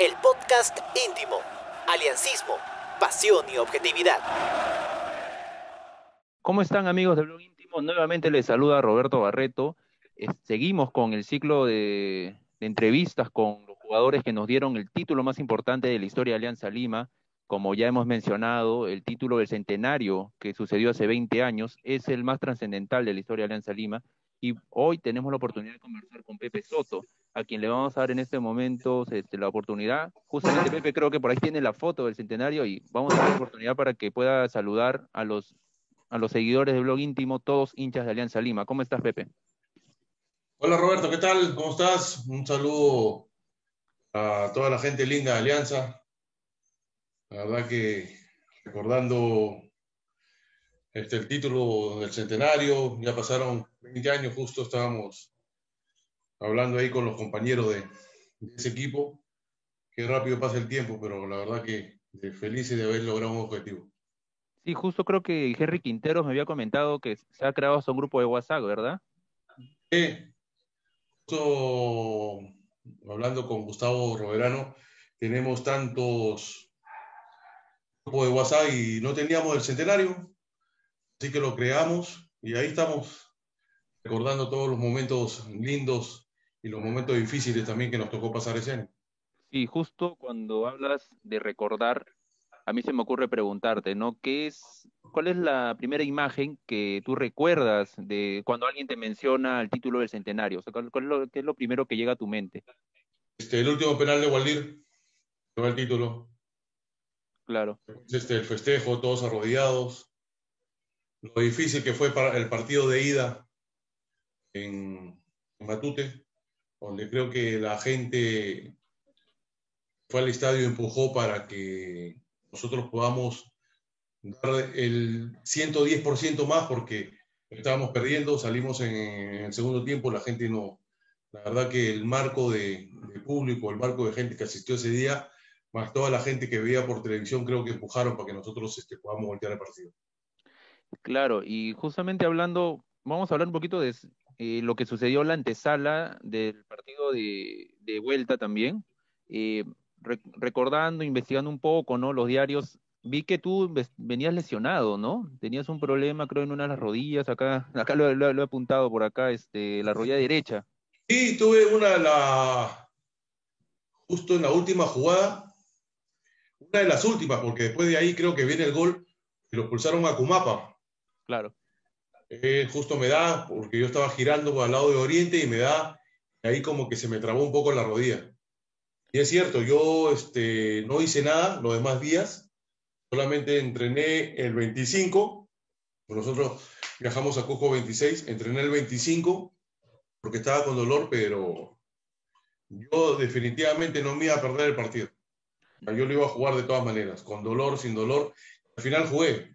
el podcast íntimo, aliancismo, pasión y objetividad. ¿Cómo están amigos del blog íntimo? Nuevamente les saluda Roberto Barreto. Seguimos con el ciclo de, entrevistas con los jugadores que nos dieron el título más importante de la historia de Alianza Lima. Como ya hemos mencionado, el título del centenario que sucedió hace 20 años es el más trascendental de la historia de Alianza Lima y hoy tenemos la oportunidad de conversar con Pepe Soto, a quien le vamos a dar en este momento este, la oportunidad. Justamente Pepe creo que por ahí tiene la foto del centenario y vamos a dar la oportunidad para que pueda saludar a los, a los seguidores del blog íntimo, todos hinchas de Alianza Lima. ¿Cómo estás, Pepe? Hola Roberto, ¿qué tal? ¿Cómo estás? Un saludo a toda la gente linda de Alianza. La verdad que recordando este, el título del centenario, ya pasaron 20 años justo, estábamos hablando ahí con los compañeros de, ese equipo. Qué rápido pasa el tiempo, pero la verdad que felices de haber logrado un objetivo. Sí, justo creo que Henry Quinteros me había comentado que se ha creado hasta un grupo de WhatsApp, ¿verdad? Sí, justo hablando con Gustavo Roverano, tenemos tantos grupos de WhatsApp y no teníamos el centenario, Así que lo creamos y ahí estamos recordando todos los momentos lindos y los momentos difíciles también que nos tocó pasar ese año. Sí, justo cuando hablas de recordar, a mí se me ocurre preguntarte, ¿no? ¿Qué es, cuál es la primera imagen que tú recuerdas de cuando alguien te menciona el título del centenario? O sea, ¿cuál, es lo, ¿Qué es lo primero que llega a tu mente? Este, el último penal de Waldir, no el título. Claro. Este, el festejo, todos arrodillados lo difícil que fue para el partido de ida en, Matute, donde creo que la gente fue al estadio y empujó para que nosotros podamos dar el 110% más porque estábamos perdiendo, salimos en, el segundo tiempo, la gente no, la verdad que el marco de, público, el marco de gente que asistió ese día, más toda la gente que veía por televisión, creo que empujaron para que nosotros este, podamos voltear el partido. Claro, y justamente hablando, vamos a hablar un poquito de eh, lo que sucedió en la antesala del partido de, vuelta también. Eh, recordando, investigando un poco, ¿no? Los diarios, vi que tú venías lesionado, ¿no? Tenías un problema, creo, en una de las rodillas, acá, acá lo, he apuntado por acá, este, la rodilla derecha. Sí, tuve una, la, justo en la última jugada, una de las últimas, porque después de ahí creo que viene el gol y lo expulsaron a Cumapa. Claro. Justo me da, porque yo estaba girando al lado de Oriente y me da, ahí como que se me trabó un poco la rodilla. Y es cierto, yo este, no hice nada los demás días, solamente entrené el 25, nosotros viajamos a Cusco 26, entrené el 25 porque estaba con dolor, pero yo definitivamente no me iba a perder el partido. Yo lo iba a jugar de todas maneras, con dolor, sin dolor. Al final jugué,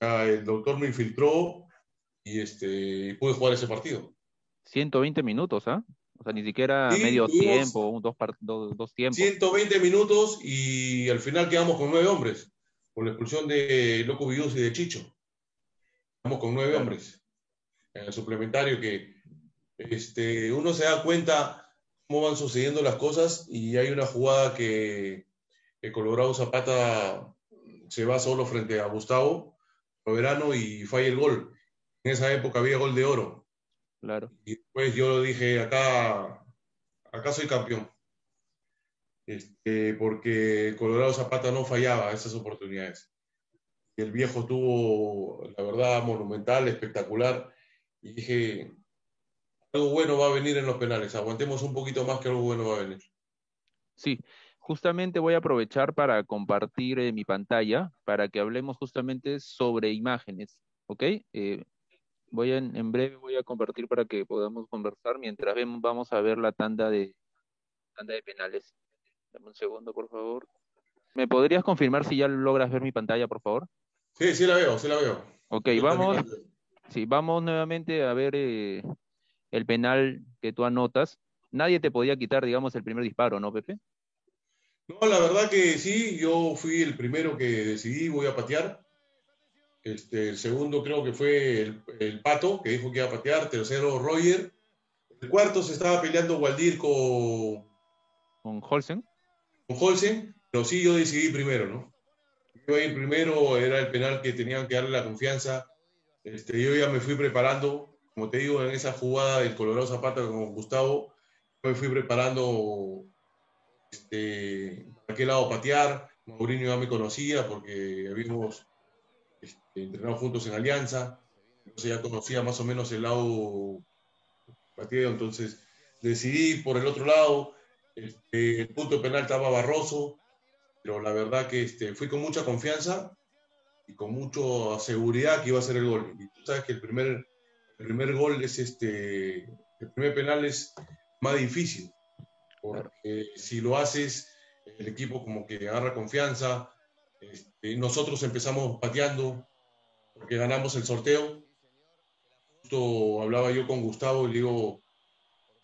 el doctor me infiltró y este, pude jugar ese partido. 120 minutos, ¿ah? O sea, ni siquiera medio tiempo, dos, dos, dos, tiempos. 120 minutos y al final quedamos con nueve hombres, por la expulsión de Loco Vidus y de Chicho. Quedamos con nueve hombres en el suplementario que este, uno se da cuenta cómo van sucediendo las cosas y hay una jugada que, que Colorado Zapata se va solo frente a Gustavo verano y falla el gol. En esa época había gol de oro. Claro. Y después yo dije, acá, acá soy campeón. Este, porque Colorado Zapata no fallaba esas oportunidades. Y el viejo tuvo, la verdad, monumental, espectacular. Y dije, algo bueno va a venir en los penales. Aguantemos un poquito más que algo bueno va a venir. Sí, justamente voy a aprovechar para compartir eh, mi pantalla para que hablemos justamente sobre imágenes, ¿ok? Eh, voy en, breve voy a compartir para que podamos conversar mientras vemos, vamos a ver la tanda de tanda de penales. Dame un segundo, por favor. ¿Me podrías confirmar si ya logras ver mi pantalla, por favor? Sí, sí la veo, sí la veo. Ok, vamos. Sí, vamos nuevamente a ver eh, el penal que tú anotas. Nadie te podía quitar, digamos, el primer disparo, ¿no, Pepe? No, la verdad que sí, yo fui el primero que decidí, voy a patear. Este, el segundo creo que fue el, Pato, que dijo que iba a patear. Tercero, Roger. El cuarto se estaba peleando Waldir con... ¿Con Holsen? con Holsen, pero sí yo decidí primero, ¿no? Yo iba a ir primero, era el penal que tenían que darle la confianza. Este, yo ya me fui preparando, como te digo, en esa jugada del Colorado Zapata con Gustavo, me fui preparando este, para qué lado patear. Mourinho ya me conocía porque habíamos este, entrenado juntos en Alianza, entonces ya conocía más o menos el lado pateo, entonces decidí por el otro lado, este, el punto penal estaba Barroso, pero la verdad que este, fui con mucha confianza y con mucha seguridad que iba a ser el gol. Y tú sabes que el primer, el primer gol es este, el primer penal es más difícil, porque si lo haces, el equipo como que agarra confianza. Este, nosotros empezamos pateando porque ganamos el sorteo. Justo hablaba yo con Gustavo y le digo,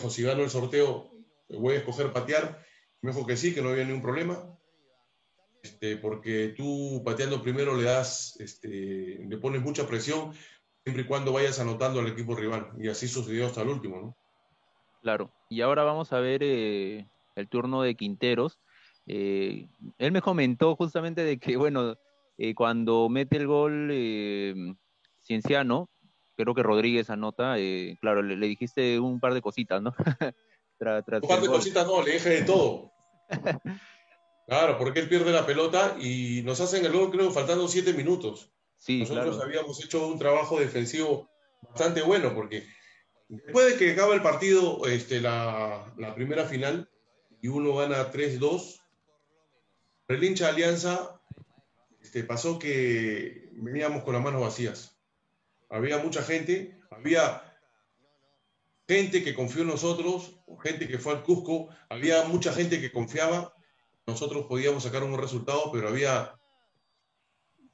si gano el sorteo, voy a escoger patear. Me dijo que sí, que no había ningún problema. Este, porque tú pateando primero le das, este, le pones mucha presión, siempre y cuando vayas anotando al equipo rival. Y así sucedió hasta el último, ¿no? Claro. Y ahora vamos a ver eh, el turno de Quinteros. Eh, él me comentó justamente de que, bueno, eh, cuando mete el gol eh, Cienciano, creo que Rodríguez anota, eh, claro, le, dijiste un par de cositas, ¿no? un par de cositas no, le dije de todo. claro, porque él pierde la pelota y nos hacen el gol, creo, faltando siete minutos. Sí, Nosotros habíamos hecho un trabajo defensivo bastante bueno, porque después de que acaba el partido, este, la, la primera final, y uno gana 3-2, el hincha Alianza este, pasó que veníamos con las manos vacías. Había mucha gente, había gente que confió en nosotros, gente que fue al Cusco, había mucha gente que confiaba, nosotros podíamos sacar un resultado, pero había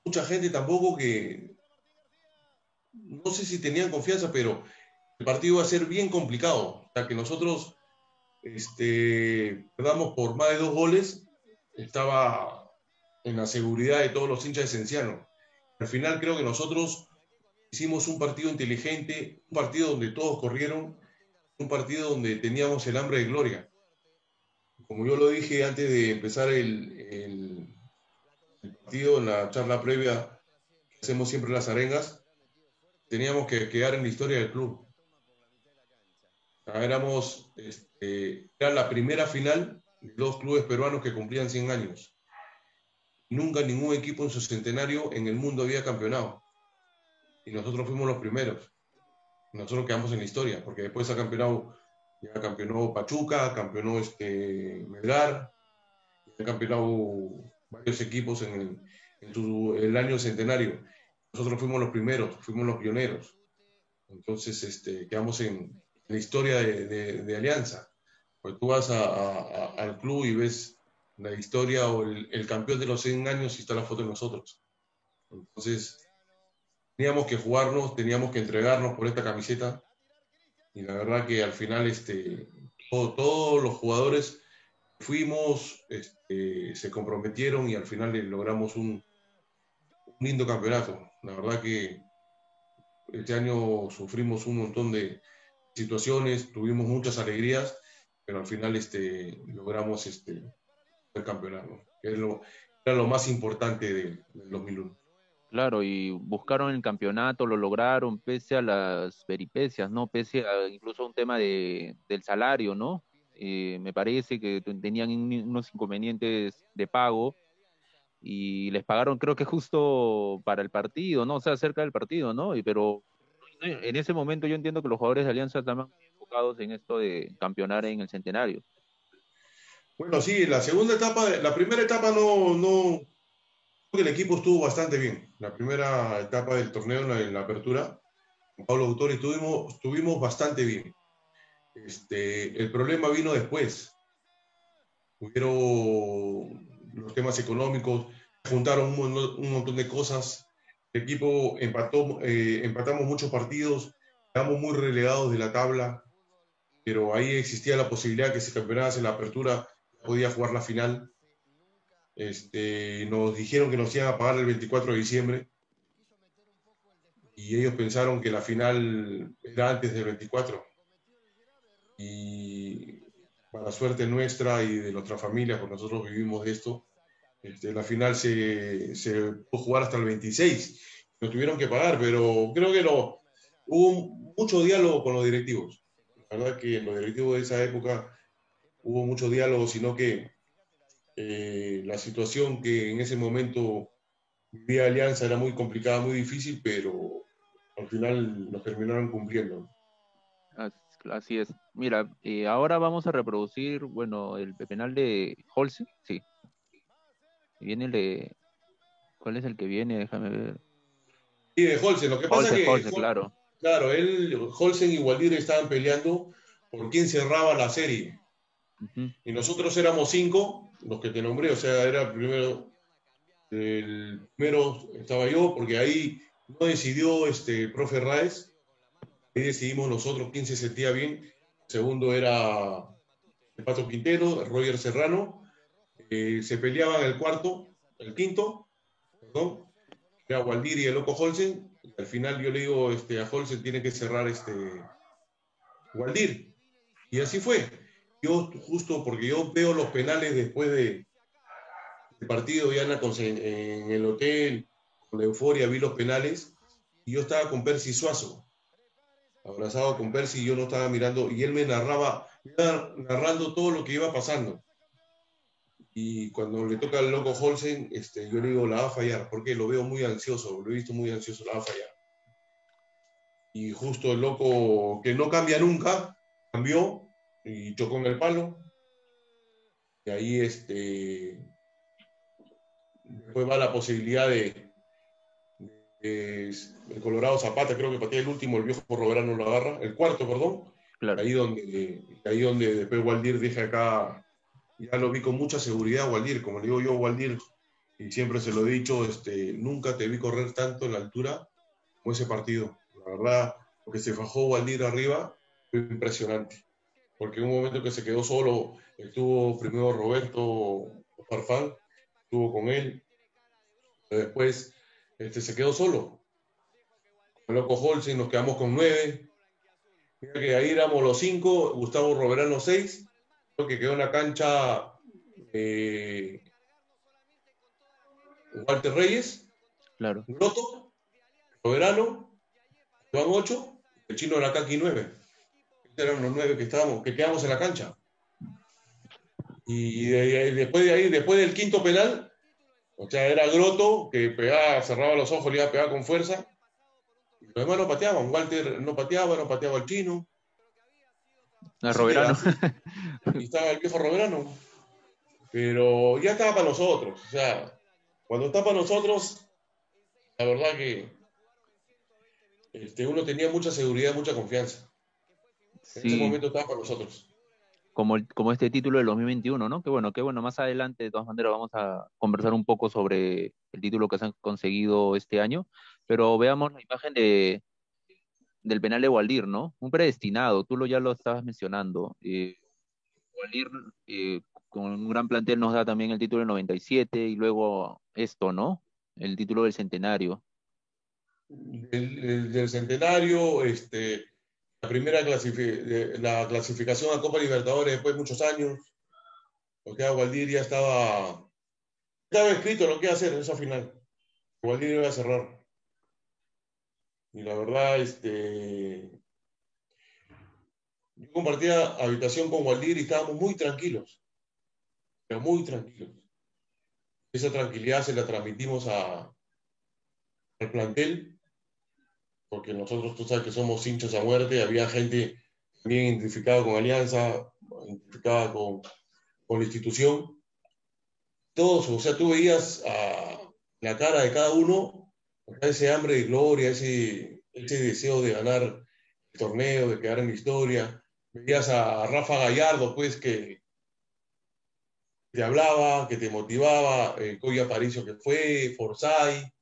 mucha gente tampoco que, no sé si tenían confianza, pero el partido iba a ser bien complicado, sea que nosotros este, perdamos por más de dos goles estaba en la seguridad de todos los hinchas de Cienciano. Al final creo que nosotros hicimos un partido inteligente, un partido donde todos corrieron, un partido donde teníamos el hambre de gloria. Como yo lo dije antes de empezar el, el, partido, en la charla previa que hacemos siempre las arengas, teníamos que quedar en la historia del club. Éramos, este, era la primera final dos clubes peruanos que cumplían 100 años. Nunca ningún equipo en su centenario en el mundo había campeonado. Y nosotros fuimos los primeros. Nosotros quedamos en la historia, porque después ha campeonado, ya campeonó Pachuca, campeonó este Melgar, ha campeonado varios equipos en el, año centenario. Nosotros fuimos los primeros, fuimos los pioneros. Entonces, este, quedamos en, la historia de Alianza. Pues tú vas al club y ves la historia o el, campeón de los 100 años y está la foto de nosotros. Entonces, teníamos que jugarnos, teníamos que entregarnos por esta camiseta. Y la verdad que al final este, todos los jugadores fuimos, este, se comprometieron y al final logramos un, un lindo campeonato. La verdad que este año sufrimos un montón de situaciones, tuvimos muchas alegrías pero al final este, logramos este, el campeonato, que lo, era lo más importante del, 2001. Claro, y buscaron el campeonato, lo lograron pese a las peripecias, ¿no? Pese a incluso un tema de, del salario, ¿no? Eh, me parece que tenían unos inconvenientes de pago y les pagaron creo que justo para el partido, ¿no? O sea, cerca del partido, ¿no? Y, pero en ese momento yo entiendo que los jugadores de Alianza estaban en esto de campeonar en el centenario. Bueno, sí, la segunda etapa, la primera etapa no, no, el equipo estuvo bastante bien. La primera etapa del torneo en la, apertura, con Pablo Autori, estuvimos, estuvimos bastante bien. Este, el problema vino después. Hubieron los temas económicos, juntaron un, montón de cosas. El equipo empató, eh, empatamos muchos partidos, quedamos muy relegados de la tabla pero ahí existía la posibilidad que si campeonabas en la apertura podía jugar la final. Este, nos dijeron que nos iban a pagar el 24 de diciembre y ellos pensaron que la final era antes del 24. Y para suerte nuestra y de nuestra familia, porque nosotros vivimos esto, este, la final se, se pudo jugar hasta el 26. Nos tuvieron que pagar, pero creo que lo, hubo mucho diálogo con los directivos. La verdad que en los directivos de esa época hubo mucho diálogo, sino que eh, la situación que en ese momento vivía Alianza era muy complicada, muy difícil, pero al final nos terminaron cumpliendo. Así es. Mira, eh, ahora vamos a reproducir, bueno, el penal de Holse, sí. Viene el de... ¿Cuál es el que viene? Déjame ver. Sí, de Holsen. Lo que pasa es que... Holsen, claro. Claro, él, Holsen y Waldir estaban peleando por quién cerraba la serie. Y nosotros éramos cinco, los que te nombré, o sea, era primero, el primero estaba yo, porque ahí no decidió este profe Raez, ahí decidimos nosotros quién se sentía bien. segundo era el Pato Quintero, Roger Serrano, eh, se peleaban el cuarto, el quinto, perdón, era Waldir y el Loco Holsen, al final yo le digo este, a Holsen tiene que cerrar este Waldir. Y así fue. Yo justo porque yo veo los penales después de, del partido ya en, el hotel, con la euforia vi los penales y yo estaba con Percy Suazo, abrazado con Percy y yo no estaba mirando y él me narraba, narrando todo lo que iba pasando. Y cuando le toca al loco Holsen, este, yo le digo, la va a fallar, porque lo veo muy ansioso, lo he visto muy ansioso, la va a fallar. Y justo el loco, que no cambia nunca, cambió y chocó en el palo. Y ahí este, después va la posibilidad de, el Colorado Zapata, creo que patea el último, el viejo Roberano lo agarra, el cuarto, perdón. Ahí donde, ahí donde después Waldir deja acá ya lo vi con mucha seguridad, Waldir. Como le digo yo, Waldir, y siempre se lo he dicho, este, nunca te vi correr tanto en la altura como ese partido. La verdad, lo que se fajó Waldir arriba fue impresionante. Porque en un momento que se quedó solo, estuvo primero Roberto Farfán, estuvo con él. Después este, se quedó solo. El loco Holsen nos quedamos con nueve. Mira que ahí éramos los cinco, Gustavo Roberano seis que quedó en la cancha eh, Walter Reyes, claro. Groto, Soberano, Juan 8, el chino de la Kaki 9. Estos eran los nueve que estábamos, que quedamos en la cancha. Y, después de ahí, después del quinto penal, o sea, era Groto, que pegaba, cerraba los ojos, le iba a pegar con fuerza. Y los demás no pateaban. Walter no pateaba, no pateaba el chino. El Roberano. y estaba el viejo Roberano. Pero ya estaba para nosotros. O sea, cuando está para nosotros, la verdad que este, uno tenía mucha seguridad, mucha confianza. En ese momento estaba para nosotros. Como, como este título del 2021, ¿no? Que bueno, que bueno, más adelante de todas maneras vamos a conversar un poco sobre el título que se han conseguido este año, pero veamos la imagen de, del penal de Waldir, ¿no? Un predestinado, tú lo ya lo estabas mencionando. Eh, eh, con un gran plantel nos da también el título del 97 y luego esto, ¿no? El título del centenario. El, del centenario, este, la primera la clasificación a Copa Libertadores después de muchos años. Porque Waldir ya estaba, estaba escrito lo que iba a hacer en esa final. Waldir iba a cerrar. Y la verdad, este, yo compartía habitación con Waldir y estábamos muy tranquilos, pero muy tranquilos. Esa tranquilidad se la transmitimos a, al plantel, porque nosotros, tú sabes que somos hinchos a muerte, había gente bien identificada con Alianza, identificada con, con la institución. Todos, o sea, tú veías a la cara de cada uno ese hambre de gloria, ese, ese deseo de ganar el torneo, de quedar en la historia. Veías a Rafa Gallardo, pues, que te hablaba, que te motivaba, eh, Coya Paricio que fue, Forsyth,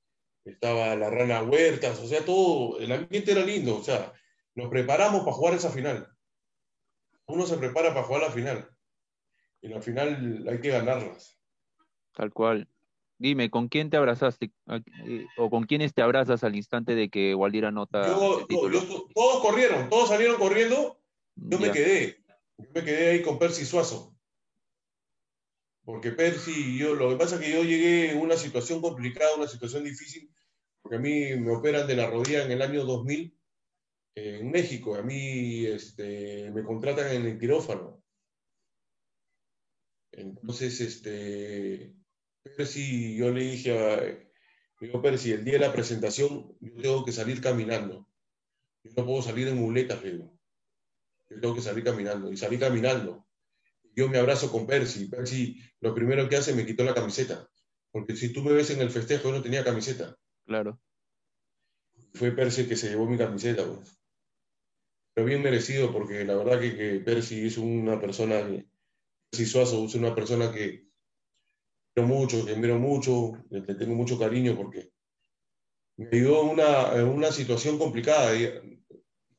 estaba la Rana Huertas, o sea, todo, el ambiente era lindo, o sea, nos preparamos para jugar esa final. Uno se prepara para jugar la final. Y la final hay que ganarlas. Tal cual. Dime, ¿con quién te abrazaste ah, eh, o con quiénes te abrazas al instante de que Waldir anota todos corrieron, todos salieron corriendo, yo me quedé. Yo me quedé ahí con Percy Suazo. Porque Percy, yo, lo que pasa es que yo llegué en una situación complicada, una situación difícil, porque a mí me operan de la rodilla en el año 2000 en México. A mí este, me contratan en el quirófano. Entonces, este, Percy, yo le dije a, digo, Percy, el día de la presentación yo tengo que salir caminando. Yo no puedo salir en muletas, digo. Yo tengo que salir caminando. Y salí caminando. Yo me abrazo con Percy. Percy, lo primero que hace, me quitó la camiseta. Porque si tú me ves en el festejo, yo no tenía camiseta. Claro. Fue Percy que se llevó mi camiseta, pues. Pero bien merecido, porque la verdad que, que Percy es una persona Percy Suazo es una persona que mucho, que admiro mucho, le tengo mucho cariño porque me ayudó una, en una situación complicada.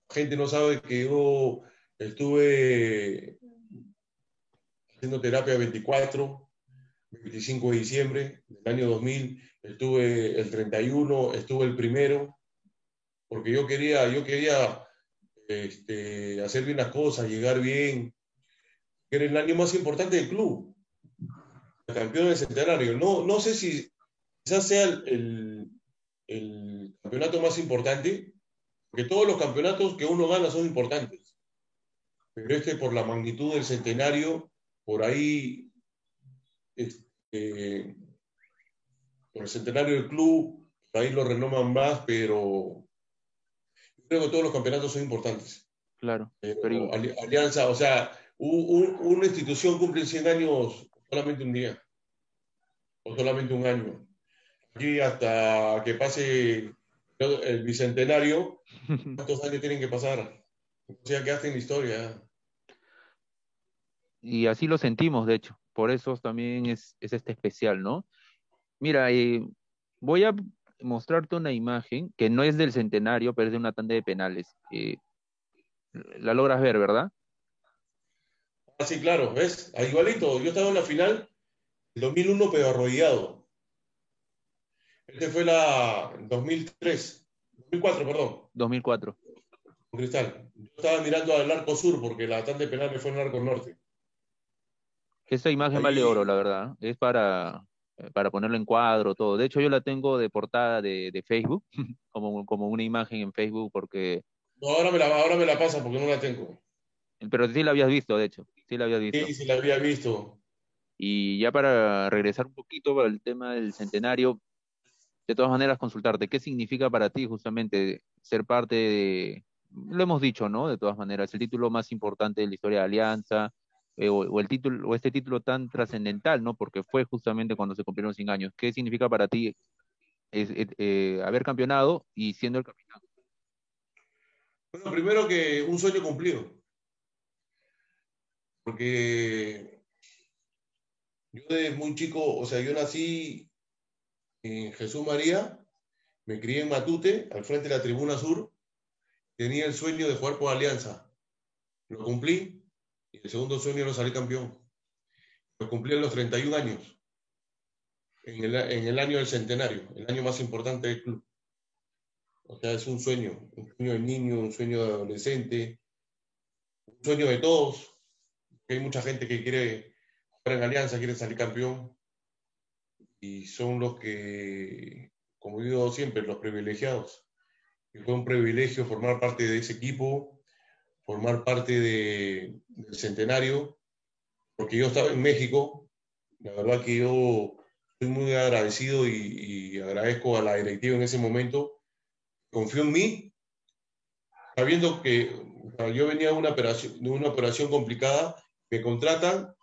Gente no sabe que yo estuve haciendo terapia 24, 25 de diciembre del año 2000, estuve el 31, estuve el primero, porque yo quería, yo quería este, hacer bien las cosas, llegar bien, que era el año más importante del club, campeón del centenario. No, no sé si quizás sea el, el, campeonato más importante, porque todos los campeonatos que uno gana son importantes, pero este por la magnitud del centenario, por ahí, este, por el centenario del club, ahí lo renoman más, pero creo que todos los campeonatos son importantes. Claro. Pero, alianza, o sea, una institución cumple 100 años solamente un día, o solamente un año. Aquí hasta que pase el bicentenario, ¿cuántos años tienen que pasar? O sea, quedaste en historia. Y así lo sentimos, de hecho. Por eso también es, es este especial, ¿no? Mira, eh, voy a mostrarte una imagen que no es del centenario, pero es de una tanda de penales. Eh, la logras ver, ¿verdad? Ah, sí, claro, ¿ves? Ah, igualito, yo estaba en la final del 2001, pero arrodillado. Este fue la 2003, 2004, perdón. 2004. Con Cristal. Yo estaba mirando al arco sur porque la tanda de penales fue en el arco norte. Esa imagen vale oro, la verdad. Es para, eh, para ponerlo en cuadro, todo. De hecho, yo la tengo de portada de, de Facebook, como, como una imagen en Facebook, porque... No, ahora me, la, ahora me la pasa porque no la tengo. Pero sí la habías visto, de hecho. Sí la habías visto. Sí, sí la había visto. Y ya para regresar un poquito para el tema del centenario, de todas maneras consultarte, ¿qué significa para ti justamente ser parte de, lo hemos dicho, ¿no? De todas maneras, el título más importante de la historia de Alianza, eh, o, el título, o este título tan trascendental, ¿no? Porque fue justamente cuando se cumplieron 100 años. ¿Qué significa para ti es, eh, haber campeonado y siendo el capitán? Bueno, primero que un sueño cumplido. Porque yo desde muy chico, o sea, yo nací en Jesús María, me crié en Matute, al frente de la Tribuna Sur, tenía el sueño de jugar por Alianza. Lo cumplí, y el segundo sueño era salir campeón. Lo cumplí a los 31 años, en el, en el, año del centenario, el año más importante del club. O sea, es un sueño, un sueño de niño, un sueño de adolescente, un sueño de todos. Hay mucha gente que quiere jugar en Alianza, quiere salir campeón, y son los que, como digo siempre, los privilegiados. Y fue un privilegio formar parte de ese equipo, formar parte de, del centenario, porque yo estaba en México, la verdad que yo estoy muy agradecido y, agradezco a la directiva en ese momento, confió en mí, sabiendo que yo venía de una operación, de una operación complicada, me contratan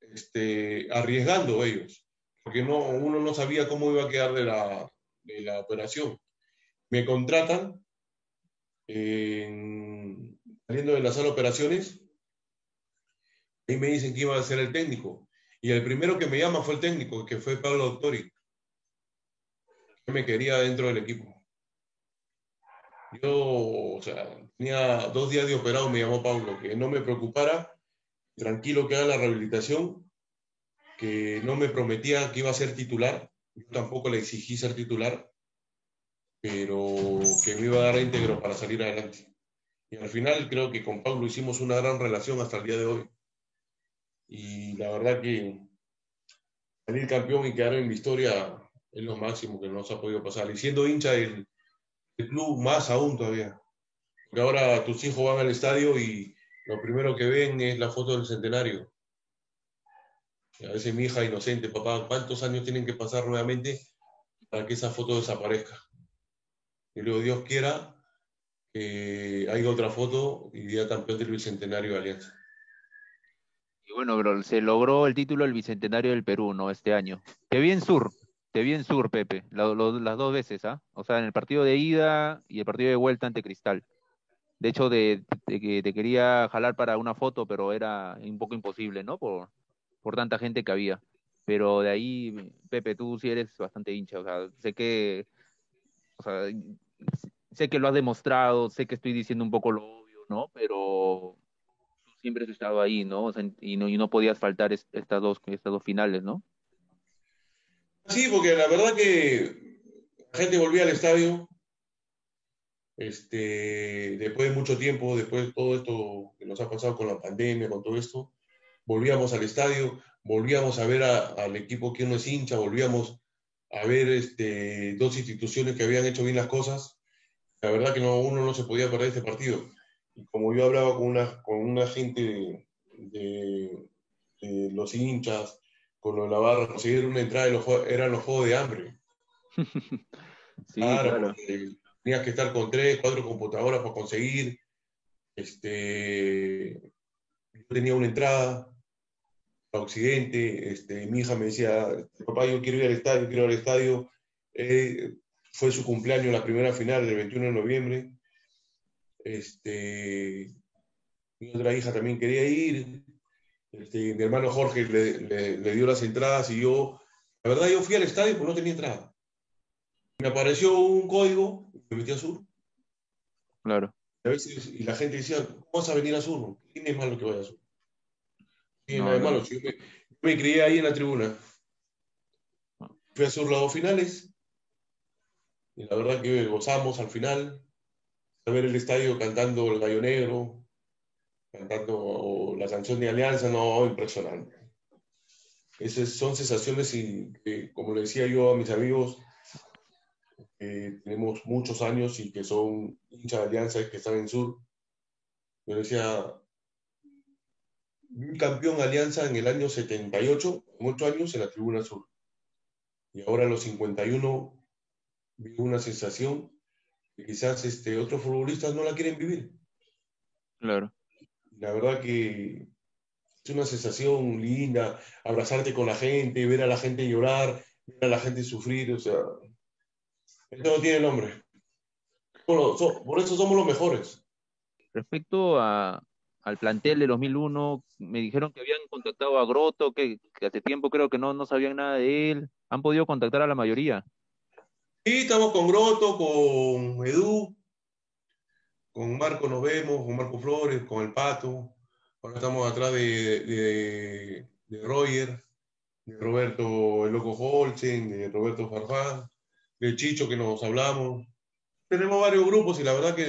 este, arriesgando ellos, porque no, uno no sabía cómo iba a quedar de la, de la operación. Me contratan en, saliendo de la sala de operaciones, y me dicen que iba a ser el técnico. Y el primero que me llama fue el técnico, que fue Pablo Doctori, que me quería dentro del equipo. Yo, o sea, tenía dos días de operado, me llamó Pablo, que no me preocupara, tranquilo que haga la rehabilitación, que no me prometía que iba a ser titular, yo tampoco le exigí ser titular, pero que me iba a dar íntegro para salir adelante Y al final creo que con Pablo hicimos una gran relación hasta el día de hoy. Y la verdad que salir campeón y quedar en la historia es lo máximo que nos ha podido pasar. Y siendo hincha del, del club, más aún todavía. Porque ahora tus hijos van al estadio y lo primero que ven es la foto del centenario. A veces mi hija inocente, papá, ¿cuántos años tienen que pasar nuevamente para que esa foto desaparezca? Y luego Dios quiera que haya otra foto y día campeón del Bicentenario de Alianza. Y bueno, bro, se logró el título del Bicentenario del Perú, ¿no? Este año. Te vi en Sur, te vi en Sur, Pepe, las dos veces, ¿ah? O sea, en el partido de ida y el partido de vuelta ante Cristal. De hecho, de, que te quería jalar para una foto, pero era un poco imposible, ¿no? Por, por tanta gente que había. Pero de ahí, Pepe, tú sí eres bastante hincha. O sea, sé que, o sea, sé que lo has demostrado, sé que estoy diciendo un poco lo obvio, ¿no? Pero tú siempre has estado ahí, ¿no? Y no, y no podías faltar es- estas dos, estas dos finales, ¿no? Sí, porque la verdad que la gente volvía al estadio este, después de mucho tiempo, después de todo esto que nos ha pasado con la pandemia, con todo esto, volvíamos al estadio, volvíamos a ver a- al equipo que uno es hincha, volvíamos a ver este, dos instituciones que habían hecho bien las cosas. La verdad que no, uno no se podía perder este partido. Y como yo hablaba con una, con una gente de, de- de los hinchas, con lo de la barra, conseguir una entrada los, eran los juegos de hambre. Sí, Claro, claro. Tenías que estar con tres, cuatro computadoras para conseguir. Este, yo tenía una entrada a Occidente, este, mi hija me decía, papá, yo quiero ir al estadio, quiero ir al estadio. Eh, fue su cumpleaños, la primera final del 21 de noviembre. Este, mi otra hija también quería ir. Este, mi hermano Jorge le- le dio las entradas y yo, la verdad, yo fui al estadio porque no tenía entrada. Me apareció un código, me metí a Sur. Claro. Y, a veces, y la gente decía, ¿cómo vas a venir a Sur? ¿Quién es malo que vaya a Sur? Tiene No, no. malo. yo me, me crié ahí en la tribuna. Fui a Sur las dos finales. Y la verdad que gozamos al final. A ver el estadio cantando el gallo negro, cantando la canción de Alianza, no, impresionante. Esas son sensaciones y que, como le decía yo a mis amigos, que tenemos muchos años y que son hinchas de Alianza y que están en Sur. Yo decía, vi campeón Alianza en el año 78, con 8 años en la Tribuna Sur. Y ahora a los 51 vi una sensación que quizás este, otros futbolistas no la quieren vivir. Claro. La verdad que es una sensación linda, abrazarte con la gente, ver a la gente llorar, ver a la gente sufrir, o sea, esto no tiene nombre. So- por eso somos los mejores. Respecto a, al plantel de 2001, me dijeron que habían contactado a Grotto, que, que hace tiempo creo que no, no sabían nada de él. Han podido contactar a la mayoría. Sí, estamos con Groto, con Edu, con Marco nos vemos, con Marco Flores, con el Pato. Ahora estamos atrás de, de, de Roger, de Roberto el Loco Holchen, de Roberto Farfán, de Chicho que nos hablamos. Tenemos varios grupos y la verdad que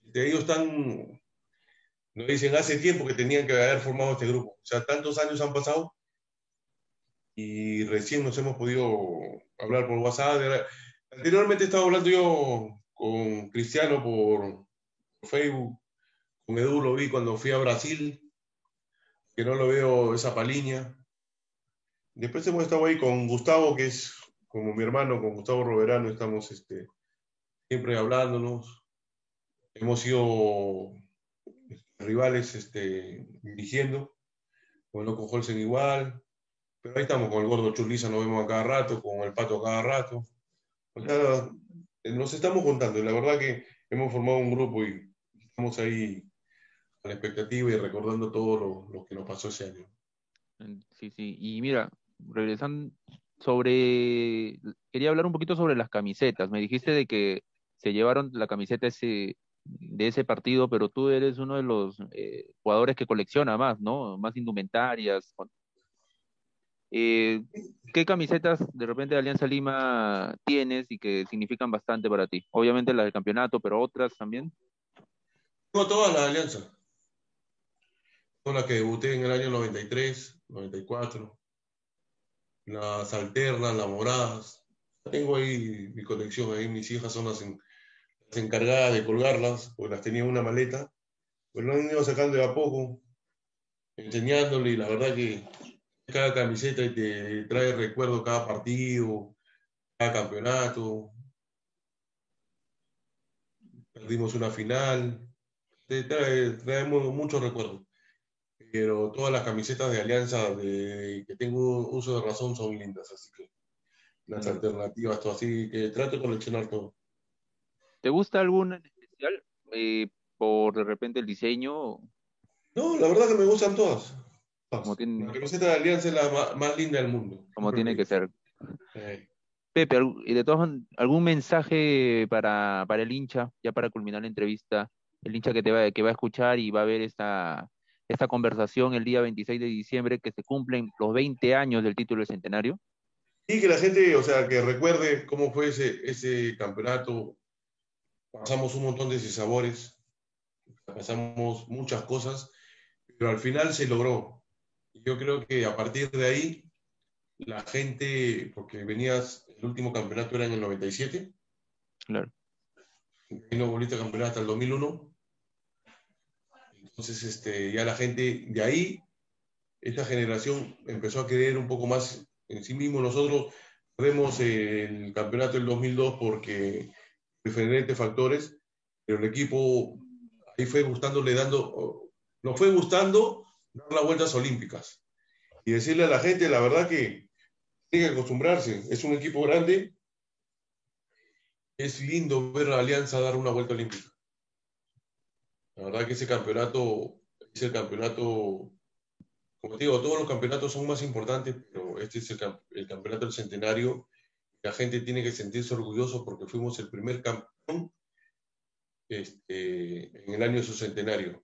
de ellos están, nos dicen hace tiempo que tenían que haber formado este grupo. O sea, tantos años han pasado y recién nos hemos podido hablar por WhatsApp. Anteriormente estaba hablando yo con Cristiano por Facebook, con Edu lo vi cuando fui a Brasil, que no lo veo esa paliña. Después hemos estado ahí con Gustavo, que es como mi hermano, con Gustavo Roverano, estamos este, siempre hablándonos. Hemos sido rivales este, dirigiendo, con Loco Holsen igual, pero ahí estamos con el gordo Churliza, nos vemos a cada rato, con el pato a cada rato. O sea, eh, nos estamos juntando y la verdad que hemos formado un grupo y estamos ahí a la expectativa y recordando todo lo, lo que nos pasó ese año. Sí, sí. Y mira, regresando sobre, quería hablar un poquito sobre las camisetas. Me dijiste de que se llevaron la camiseta de ese partido, pero tú eres uno de los eh, jugadores que colecciona más, ¿no? Más indumentarias. Eh, ¿qué camisetas de repente de Alianza Lima tienes y que significan bastante para ti? Obviamente las del campeonato, pero otras también. Tengo todas las alianzas. Con las que debuté en el año 93, 94. Las alternas, las moradas. Tengo ahí mi colección, ahí mis hijas son las, encargadas de colgarlas, pues las tenía en una maleta. Pues lo han ido sacando de a poco, enseñándole, y la verdad que cada camiseta te trae recuerdo cada partido, cada campeonato. Perdimos una final, te trae, traemos muchos recuerdos. Pero todas las camisetas de Alianza de, que tengo uso de razón son lindas, así que las alternativas, todo así, que trato de coleccionar todo. ¿Te gusta alguna en especial? Eh, por de repente el diseño. No, la verdad que me gustan todas. Como tiene... La camiseta de Alianza es la más, linda del mundo. Como tiene que ser. Pepe, y de todos algún mensaje para, para, el hincha, ya para culminar la entrevista, el hincha que te va, que va a escuchar y va a ver esta, esta conversación el día 26 de diciembre, que se cumplen los 20 años del título del centenario. Y que la gente, o sea, que recuerde cómo fue ese, ese campeonato. Pasamos un montón de sabores, pasamos muchas cosas, pero al final se logró. Yo creo que a partir de ahí, la gente, porque venías, el último campeonato era en el 97. Claro. Y no volviste a campeonato hasta el 2001. Entonces, este, ya la gente de ahí, esta generación empezó a creer un poco más en sí mismo. Nosotros vemos el campeonato del 2002 porque diferentes factores, pero el equipo ahí fue gustándole dando, nos fue gustando dar las vueltas olímpicas. Y decirle a la gente, la verdad que tiene que acostumbrarse, es un equipo grande, es lindo ver a la Alianza dar una vuelta olímpica. La verdad que ese campeonato es el campeonato, como te digo, todos los campeonatos son más importantes, pero este es el, el campeonato del centenario. La gente tiene que sentirse orgulloso porque fuimos el primer campeón este, en el año de su centenario.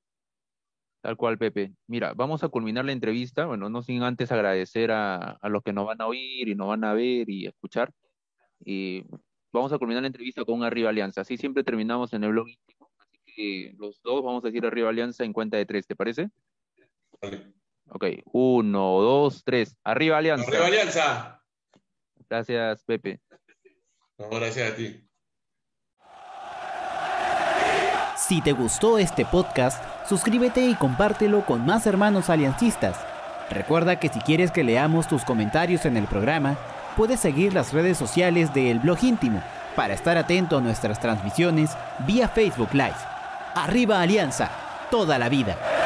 Tal cual, Pepe. Mira, vamos a culminar la entrevista, bueno, no sin antes agradecer a, los que nos van a oír y nos van a ver y escuchar. Y vamos a culminar la entrevista con Arriba Alianza. Así siempre terminamos en el blog que los dos vamos a decir Arriba Alianza en cuenta de tres, ¿te parece? Vale. Ok, uno, dos, tres. Arriba Alianza. Arriba Alianza. Gracias, Pepe. gracias a ti. Si te gustó este podcast, suscríbete y compártelo con más hermanos aliancistas. Recuerda que si quieres que leamos tus comentarios en el programa, puedes seguir las redes sociales de El Blog Íntimo para estar atento a nuestras transmisiones vía Facebook Live. Arriba Alianza, toda la vida.